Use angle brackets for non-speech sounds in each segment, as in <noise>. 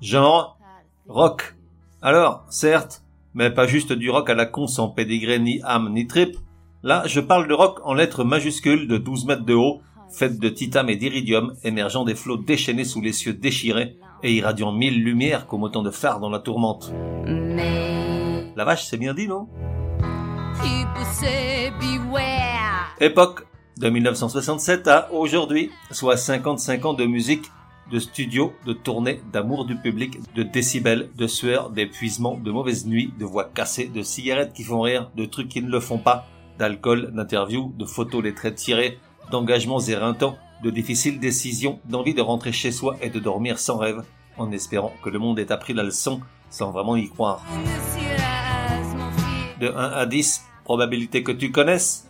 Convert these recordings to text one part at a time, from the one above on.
Genre, rock. Alors, certes, mais pas juste du rock à la con sans pédigré ni âme ni trip. Là, je parle de rock en lettres majuscules de 12 mètres de haut, faites de titane et d'iridium, émergeant des flots déchaînés sous les cieux déchirés et irradiant mille lumières comme autant de phares dans la tourmente. may La vache, c'est bien dit, non? People say beware. Époque de 1967 à aujourd'hui, soit 55 ans de musique, de studio, de tournée, d'amour du public, de décibels, de sueur, d'épuisement, de mauvaises nuits, de voix cassées, de cigarettes qui font rire, de trucs qui ne le font pas, d'alcool, d'interviews, de photos les traits tirés, d'engagements éreintants, de difficiles décisions, d'envie de rentrer chez soi et de dormir sans rêve, en espérant que le monde ait appris la leçon sans vraiment y croire. De 1 à 10, probabilité que tu connaisses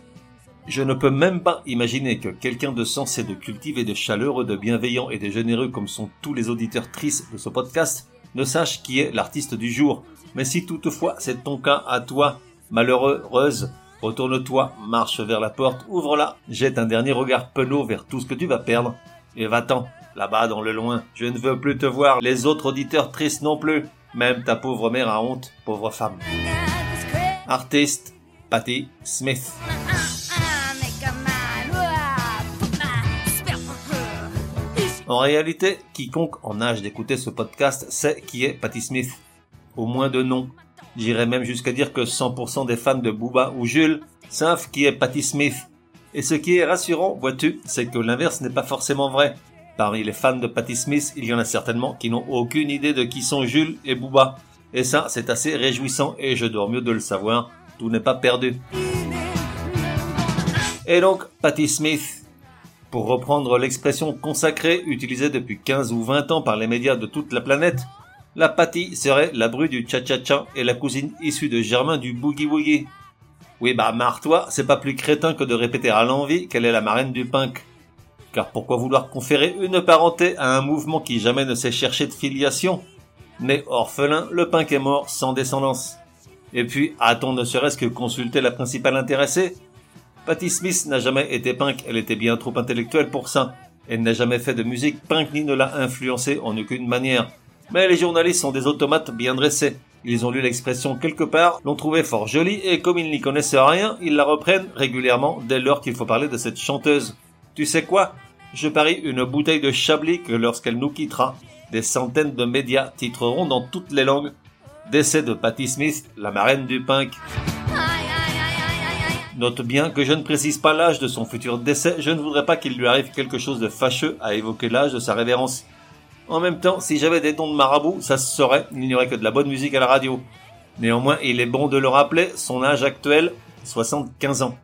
Je ne peux même pas imaginer que quelqu'un de sensé, de cultivé, de chaleureux, de bienveillant et de généreux comme sont tous les auditeurs tristes de ce podcast ne sache qui est l'artiste du jour. Mais si toutefois c'est ton cas à toi, malheureuse, retourne-toi, marche vers la porte, ouvre-la, jette un dernier regard penaud vers tout ce que tu vas perdre, et va-t'en, là-bas dans le loin. Je ne veux plus te voir, les autres auditeurs tristes non plus. Même ta pauvre mère a honte, pauvre femme. Artiste, Patty Smith. En réalité, quiconque en âge d'écouter ce podcast sait qui est Patty Smith. Au moins de nom. J'irais même jusqu'à dire que 100% des fans de Booba ou Jules savent qui est Patty Smith. Et ce qui est rassurant, vois-tu, c'est que l'inverse n'est pas forcément vrai. Parmi les fans de Patty Smith, il y en a certainement qui n'ont aucune idée de qui sont Jules et Booba. Et ça, c'est assez réjouissant et je dors mieux de le savoir. Tout n'est pas perdu. Et donc, Patty Smith, pour reprendre l'expression consacrée utilisée depuis 15 ou 20 ans par les médias de toute la planète, la Patty serait la bru du cha-cha-cha et la cousine issue de Germain du boogie-woogie. Oui bah marre-toi, c'est pas plus crétin que de répéter à l'envie qu'elle est la marraine du punk. Car pourquoi vouloir conférer une parenté à un mouvement qui jamais ne s'est cherché de filiation? Né orphelin, le punk est mort sans descendance. Et puis, a-t-on ne serait-ce que consulté la principale intéressée? Patty Smith n'a jamais été punk, elle était bien trop intellectuelle pour ça. Elle n'a jamais fait de musique punk ni ne l'a influencée en aucune manière. Mais les journalistes sont des automates bien dressés. Ils ont lu l'expression quelque part, l'ont trouvée fort jolie et comme ils n'y connaissent rien, ils la reprennent régulièrement dès lors qu'il faut parler de cette chanteuse. Tu sais quoi? Je parie une bouteille de Chablis que lorsqu'elle nous quittera, des centaines de médias titreront dans toutes les langues Décès de Patty Smith, la marraine du punk. Note bien que je ne précise pas l'âge de son futur décès, je ne voudrais pas qu'il lui arrive quelque chose de fâcheux à évoquer l'âge de sa révérence. En même temps, si j'avais des dons de marabout, ça se saurait, il n'y aurait que de la bonne musique à la radio. Néanmoins, il est bon de le rappeler, son âge actuel, 75 ans.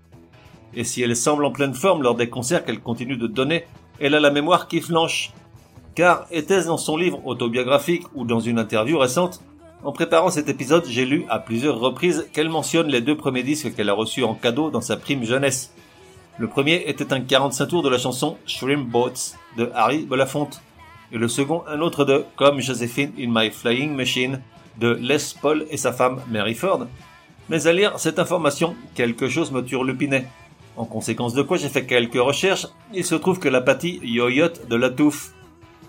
Et si elle semble en pleine forme lors des concerts qu'elle continue de donner, elle a la mémoire qui flanche. Car était-ce dans son livre autobiographique ou dans une interview récente En préparant cet épisode, j'ai lu à plusieurs reprises qu'elle mentionne les deux premiers disques qu'elle a reçus en cadeau dans sa prime jeunesse. Le premier était un 45 tours de la chanson Shrimp Boats de Harry Belafonte et le second un autre de Comme Josephine in My Flying Machine de Les Paul et sa femme Mary Ford. Mais à lire cette information, quelque chose me turlupinait. En conséquence de quoi j'ai fait quelques recherches, il se trouve que la pâtie yoyote de la touffe.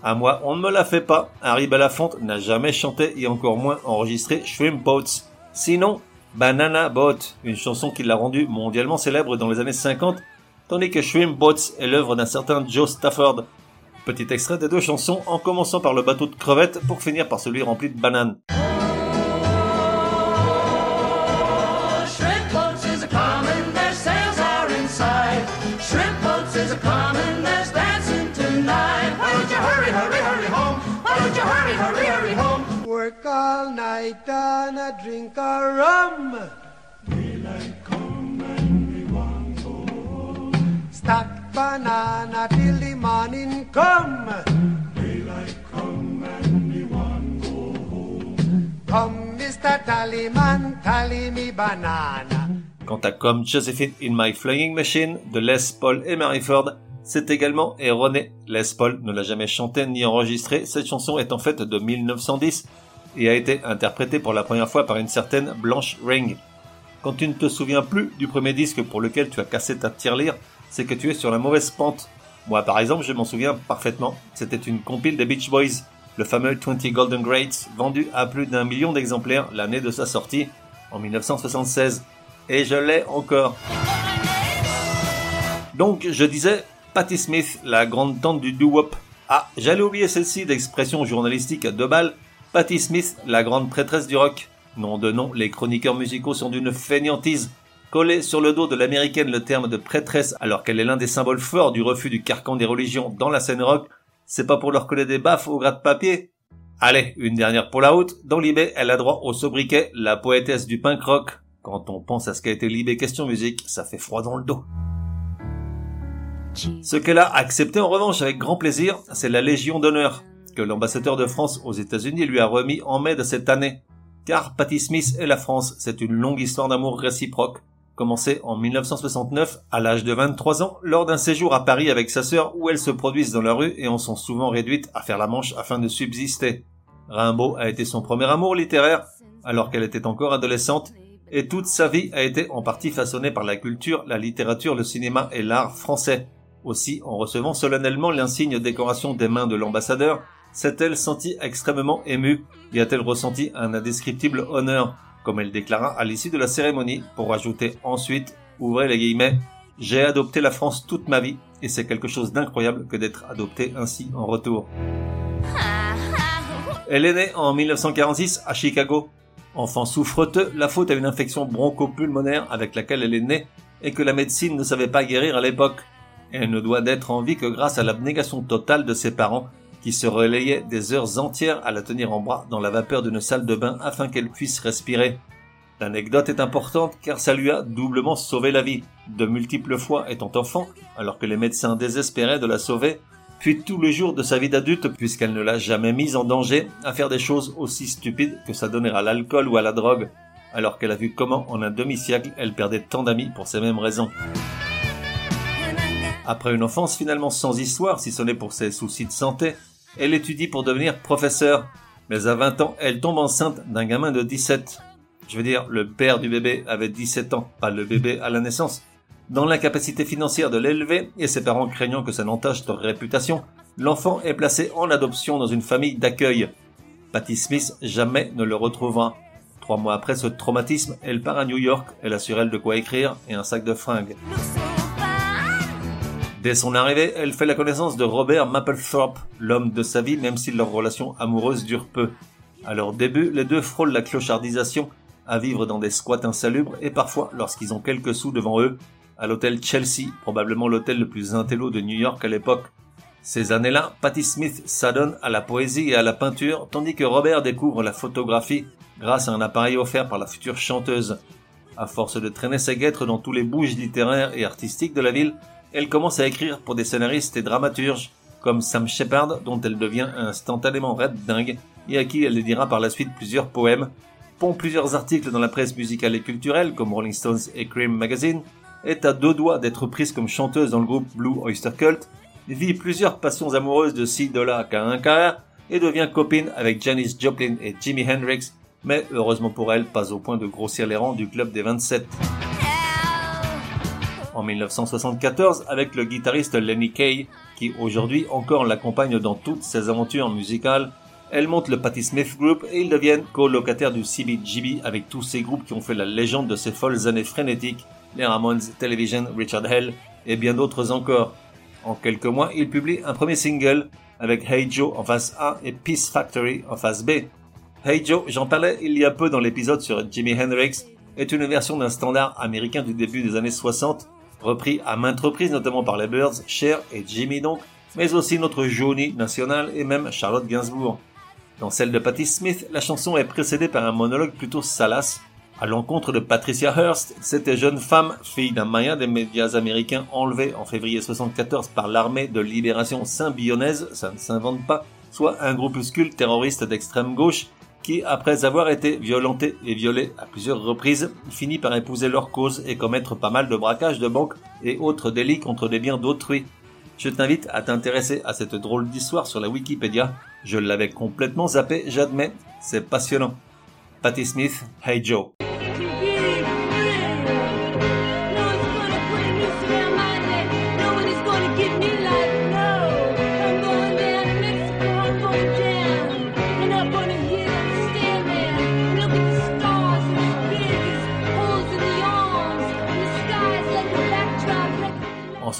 À moi, on ne me la fait pas. Harry Belafonte n'a jamais chanté et encore moins enregistré Shrimp Boats. Sinon, Banana Boat, une chanson qui l'a rendue mondialement célèbre dans les années 50, tandis que Shrimp Boats est l'œuvre d'un certain Joe Stafford. Petit extrait des deux chansons en commençant par le bateau de crevettes pour finir par celui rempli de bananes. night come banana till the morning come. Daylight come and want. Come, Mr. Me banana. Quant à Comme Josephine in My Flying Machine de Les Paul et Mary Ford, c'est également erroné. Les Paul ne l'a jamais chanté ni enregistré, cette chanson est en fait de 1910 et a été interprétée pour la première fois par une certaine Blanche Ring. Quand tu ne te souviens plus du premier disque pour lequel tu as cassé ta tirelire, c'est que tu es sur la mauvaise pente. Moi, par exemple, je m'en souviens parfaitement. C'était une compile des Beach Boys, le fameux 20 Golden Greats, vendu à plus d'un million d'exemplaires l'année de sa sortie, en 1976. Et je l'ai encore. Donc, je disais, Patti Smith, la grande tante du doo-wop. Ah, j'allais oublier celle-ci d'expression journalistique à deux balles. Patti Smith, la grande prêtresse du rock. Nom de nom, les chroniqueurs musicaux sont d'une fainéantise. Coller sur le dos de l'américaine le terme de prêtresse alors qu'elle est l'un des symboles forts du refus du carcan des religions dans la scène rock, c'est pas pour leur coller des baffes au gras de papier. Allez, une dernière pour la route. Dans Libé, elle a droit au sobriquet, la poétesse du punk rock. Quand on pense à ce qu'a été Libé question musique, ça fait froid dans le dos. Ce qu'elle a accepté en revanche avec grand plaisir, c'est la Légion d'honneur, que l'ambassadeur de France aux États-Unis lui a remis en mai de cette année. Car Patti Smith et la France, c'est une longue histoire d'amour réciproque, commencée en 1969 à l'âge de 23 ans lors d'un séjour à Paris avec sa sœur où elles se produisent dans la rue et en sont souvent réduites à faire la manche afin de subsister. Rimbaud a été son premier amour littéraire alors qu'elle était encore adolescente et toute sa vie a été en partie façonnée par la culture, la littérature, le cinéma et l'art français. Aussi, en recevant solennellement l'insigne décoration des mains de l'ambassadeur, s'est-elle sentie extrêmement émue et a-t-elle ressenti un indescriptible honneur, comme elle déclara à l'issue de la cérémonie, pour ajouter ensuite, ouvrez les guillemets, j'ai adopté la France toute ma vie, et c'est quelque chose d'incroyable que d'être adopté ainsi en retour. Elle est née en 1946 à Chicago. Enfant souffreteux, la faute à une infection bronchopulmonaire avec laquelle elle est née et que la médecine ne savait pas guérir à l'époque. Elle ne doit d'être en vie que grâce à l'abnégation totale de ses parents qui se relayaient des heures entières à la tenir en bras dans la vapeur d'une salle de bain afin qu'elle puisse respirer. L'anecdote est importante car ça lui a doublement sauvé la vie, de multiples fois étant enfant, alors que les médecins désespéraient de la sauver, puis tous les jours de sa vie d'adulte puisqu'elle ne l'a jamais mise en danger à faire des choses aussi stupides que ça donner à l'alcool ou à la drogue, alors qu'elle a vu comment en un demi-siècle elle perdait tant d'amis pour ces mêmes raisons. Après une enfance finalement sans histoire, si ce n'est pour ses soucis de santé, elle étudie pour devenir professeur. Mais à 20 ans, elle tombe enceinte d'un gamin de 17. Je veux dire, le père du bébé avait 17 ans, pas le bébé à la naissance. Dans l'incapacité financière de l'élever, et ses parents craignant que ça n'entache leur réputation, l'enfant est placé en adoption dans une famille d'accueil. Patty Smith jamais ne le retrouvera. Trois mois après ce traumatisme, elle part à New York, elle a sur elle de quoi écrire et un sac de fringues. Dès son arrivée, elle fait la connaissance de Robert Mapplethorpe, l'homme de sa vie, même si leur relation amoureuse dure peu. À leur début, les deux frôlent la clochardisation, à vivre dans des squats insalubres et parfois, lorsqu'ils ont quelques sous devant eux, à l'hôtel Chelsea, probablement l'hôtel le plus intello de New York à l'époque. Ces années-là, Patti Smith s'adonne à la poésie et à la peinture, tandis que Robert découvre la photographie grâce à un appareil offert par la future chanteuse. À force de traîner ses guêtres dans tous les bouges littéraires et artistiques de la ville, elle commence à écrire pour des scénaristes et dramaturges, comme Sam Shepard, dont elle devient instantanément red dingue, et à qui elle dira par la suite plusieurs poèmes, pond plusieurs articles dans la presse musicale et culturelle, comme Rolling Stones et Cream Magazine, est à deux doigts d'être prise comme chanteuse dans le groupe Blue Oyster Cult, vit plusieurs passions amoureuses de 6 dollars qu'à un et devient copine avec Janis Joplin et Jimi Hendrix, mais heureusement pour elle, pas au point de grossir les rangs du club des 27 en 1974 avec le guitariste Lenny Kay, qui aujourd'hui encore l'accompagne dans toutes ses aventures musicales. Elle monte le Patti Smith Group et ils deviennent colocataires du CBGB avec tous ces groupes qui ont fait la légende de ces folles années frénétiques, les Ramones, Television, Richard Hell et bien d'autres encore. En quelques mois, ils publient un premier single avec Hey Joe en face A et Peace Factory en face B. Hey Joe, j'en parlais il y a peu dans l'épisode sur Jimi Hendrix, est une version d'un standard américain du début des années 60 repris à maintes reprises notamment par les Birds, Cher et Jimmy donc, mais aussi notre Johnny national et même Charlotte Gainsbourg. Dans celle de Patti Smith, la chanson est précédée par un monologue plutôt salace à l'encontre de Patricia Hearst, cette jeune femme, fille d'un maya des médias américains enlevé en février 74 par l'armée de libération symbionnaise, ça ne s'invente pas, soit un groupuscule terroriste d'extrême gauche qui, après avoir été violenté et violé à plusieurs reprises, finit par épouser leur cause et commettre pas mal de braquages de banques et autres délits contre des biens d'autrui. Je t'invite à t'intéresser à cette drôle d'histoire sur la Wikipédia. Je l'avais complètement zappé, j'admets, c'est passionnant. Patti Smith, Hey Joe.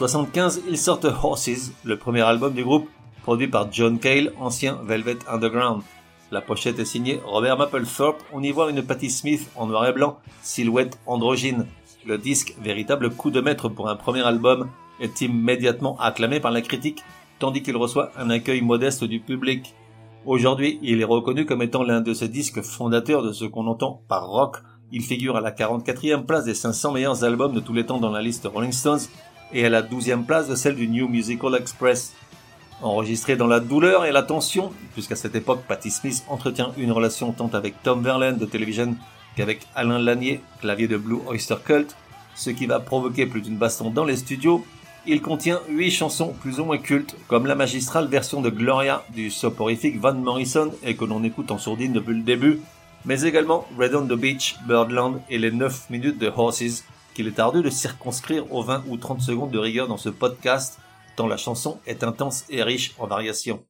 75, ils sortent Horses, le premier album du groupe, produit par John Cale, ancien Velvet Underground. La pochette est signée Robert Mapplethorpe. On y voit une Patti Smith en noir et blanc, silhouette androgyne. Le disque, véritable coup de maître pour un premier album, est immédiatement acclamé par la critique, tandis qu'il reçoit un accueil modeste du public. Aujourd'hui, il est reconnu comme étant l'un de ces disques fondateurs de ce qu'on entend par rock. Il figure à la 44e place des 500 meilleurs albums de tous les temps dans la liste Rolling Stones et à la 12e place de celle du New Musical Express. Enregistré dans la douleur et la tension, puisqu'à cette époque, Patti Smith entretient une relation tant avec Tom Verlaine de Television qu'avec Alain Lanier, clavier de Blue Oyster Cult, ce qui va provoquer plus d'une baston dans les studios. Il contient huit chansons plus ou moins cultes, comme la magistrale version de Gloria du soporifique Van Morrison et que l'on écoute en sourdine depuis le début, mais également Red on the Beach, Birdland et les 9 minutes de Horses, qu'il est ardu de circonscrire aux 20 ou 30 secondes de rigueur dans ce podcast, tant la chanson est intense et riche en variations.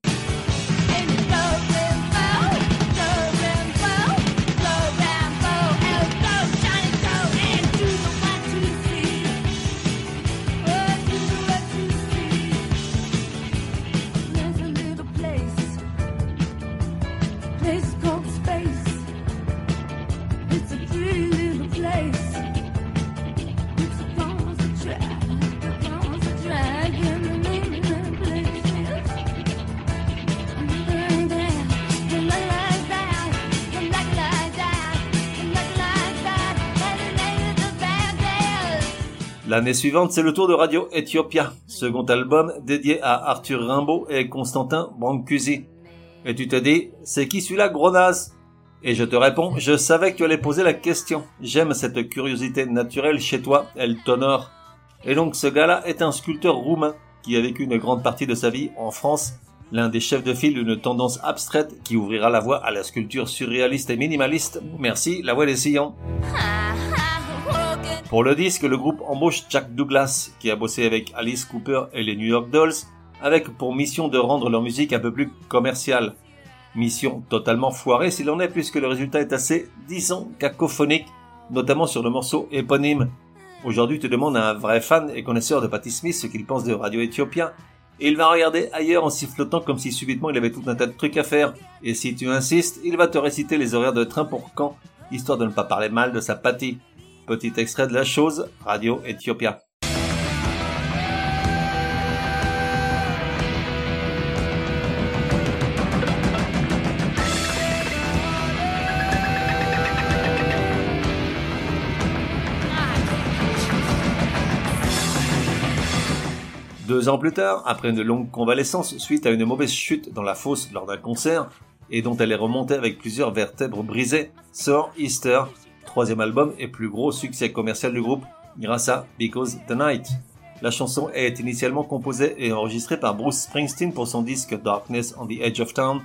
L'année suivante, c'est le tour de Radio Ethiopia, second album dédié à Arthur Rimbaud et Constantin Brancusi. Et tu te dis, c'est qui celui-là, gros Et je te réponds, je savais que tu allais poser la question. J'aime cette curiosité naturelle chez toi, elle t'honore. Et donc ce gars-là est un sculpteur roumain qui a vécu une grande partie de sa vie en France, l'un des chefs de file d'une tendance abstraite qui ouvrira la voie à la sculpture surréaliste et minimaliste. Merci, la voix des sillons. <laughs> Pour le disque, le groupe embauche Jack Douglas, qui a bossé avec Alice Cooper et les New York Dolls, avec pour mission de rendre leur musique un peu plus commerciale. Mission totalement foirée s'il en est, puisque le résultat est assez, disons, cacophonique, notamment sur le morceau éponyme. Aujourd'hui, tu demandes à un vrai fan et connaisseur de Patti Smith ce qu'il pense de Radio Ethiopia, et il va regarder ailleurs en sifflotant comme si subitement il avait tout un tas de trucs à faire. Et si tu insistes, il va te réciter les horaires de train pour quand, histoire de ne pas parler mal de sa Patti. Petit extrait de la chose, Radio Ethiopia. Deux ans plus tard, après une longue convalescence suite à une mauvaise chute dans la fosse lors d'un concert, et dont elle est remontée avec plusieurs vertèbres brisées, sort Easter, troisième album et plus gros succès commercial du groupe grâce à Because the Night. La chanson est initialement composée et enregistrée par Bruce Springsteen pour son disque Darkness on the Edge of Town,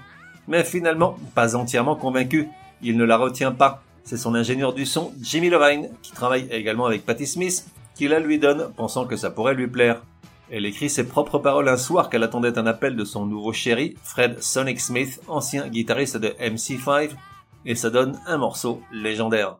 mais finalement pas entièrement convaincu, il ne la retient pas. C'est son ingénieur du son, Jimmy Levine, qui travaille également avec Patti Smith, qui la lui donne, pensant que ça pourrait lui plaire. Elle écrit ses propres paroles un soir qu'elle attendait un appel de son nouveau chéri, Fred Sonic Smith, ancien guitariste de MC5, et ça donne un morceau légendaire.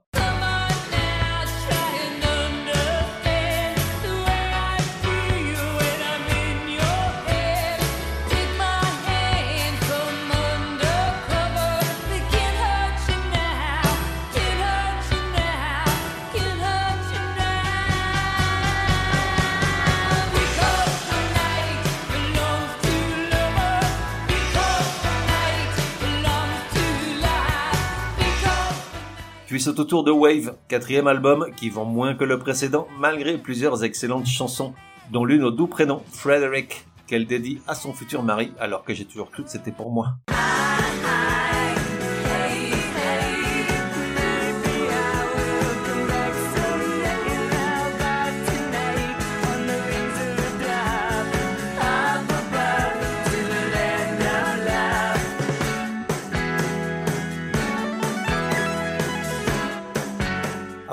Puis c'est au tour de Wave, quatrième album qui vend moins que le précédent malgré plusieurs excellentes chansons, dont l'une au doux prénom Frederick, qu'elle dédie à son futur mari alors que j'ai toujours cru que c'était pour moi.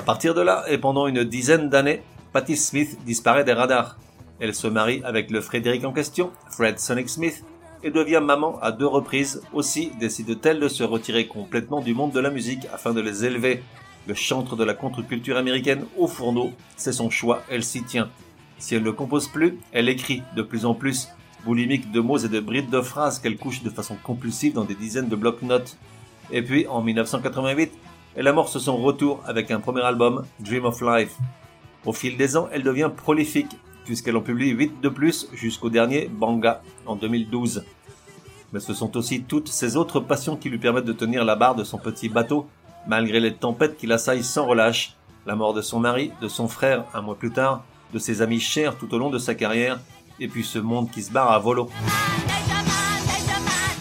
Partir de là, et pendant une dizaine d'années, Patti Smith disparaît des radars. Elle se marie avec le Frédéric en question, Fred Sonic Smith, et devient maman à deux reprises. Aussi décide-t-elle de se retirer complètement du monde de la musique afin de les élever. Le chantre de la contre-culture américaine au fourneau, c'est son choix, elle s'y tient. Si elle ne compose plus, elle écrit de plus en plus, boulimique de mots et de brides de phrases qu'elle couche de façon compulsive dans des dizaines de blocs-notes. Et puis, en 1988, elle amorce son retour avec un premier album, Dream of Life. Au fil des ans, elle devient prolifique, puisqu'elle en publie 8 de plus jusqu'au dernier Banga en 2012. Mais ce sont aussi toutes ces autres passions qui lui permettent de tenir la barre de son petit bateau, malgré les tempêtes qui l'assaillent sans relâche, la mort de son mari, de son frère un mois plus tard, de ses amis chers tout au long de sa carrière, et puis ce monde qui se barre à volo.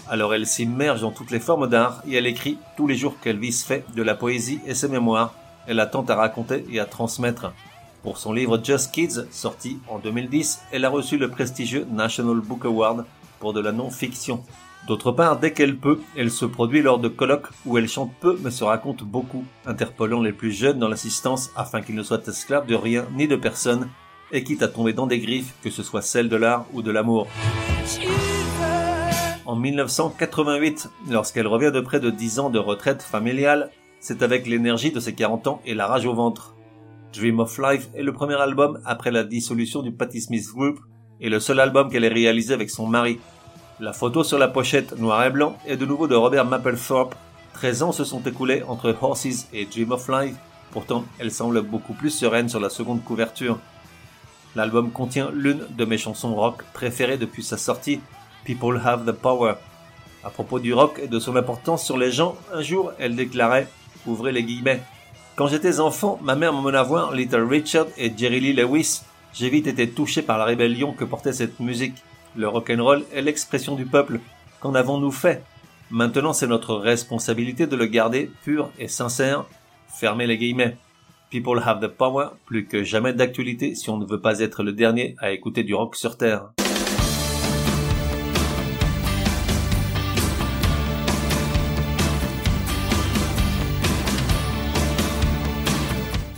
Alors elle s'immerge dans toutes les formes d'art et elle écrit tous les jours qu'Elvis fait de la poésie et ses mémoires. Elle a tant à raconter et à transmettre. Pour son livre Just Kids, sorti en 2010, elle a reçu le prestigieux National Book Award pour de la non-fiction. D'autre part, dès qu'elle peut, elle se produit lors de colloques où elle chante peu mais se raconte beaucoup, interpellant les plus jeunes dans l'assistance afin qu'ils ne soient esclaves de rien ni de personne et quitte à tomber dans des griffes, que ce soit celles de l'art ou de l'amour. En 1988, lorsqu'elle revient de près de 10 ans de retraite familiale, c'est avec l'énergie de ses 40 ans et la rage au ventre. Dream of Life est le premier album après la dissolution du Patti Smith Group et le seul album qu'elle ait réalisé avec son mari. La photo sur la pochette noir et blanc est de nouveau de Robert Mapplethorpe. 13 ans se sont écoulés entre Horses et Dream of Life, pourtant elle semble beaucoup plus sereine sur la seconde couverture. L'album contient l'une de mes chansons rock préférées depuis sa sortie, People Have the Power. À propos du rock et de son importance sur les gens, un jour elle déclarait, ouvrez les guillemets, Quand j'étais enfant, ma mère m'emmena voir Little Richard et Jerry Lee Lewis. J'ai vite été touché par la rébellion que portait cette musique. Le rock'n'roll est l'expression du peuple. Qu'en avons-nous fait? Maintenant c'est notre responsabilité de le garder pur et sincère. Fermez les guillemets. People have the power, plus que jamais d'actualité si on ne veut pas être le dernier à écouter du rock sur Terre.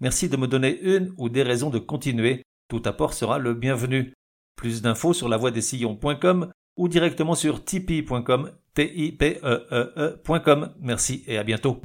merci de me donner une ou des raisons de continuer. Tout apport sera le bienvenu. Plus d'infos sur lavoidessillons.com ou directement sur tipeee.com, e e e.com. Merci et à bientôt.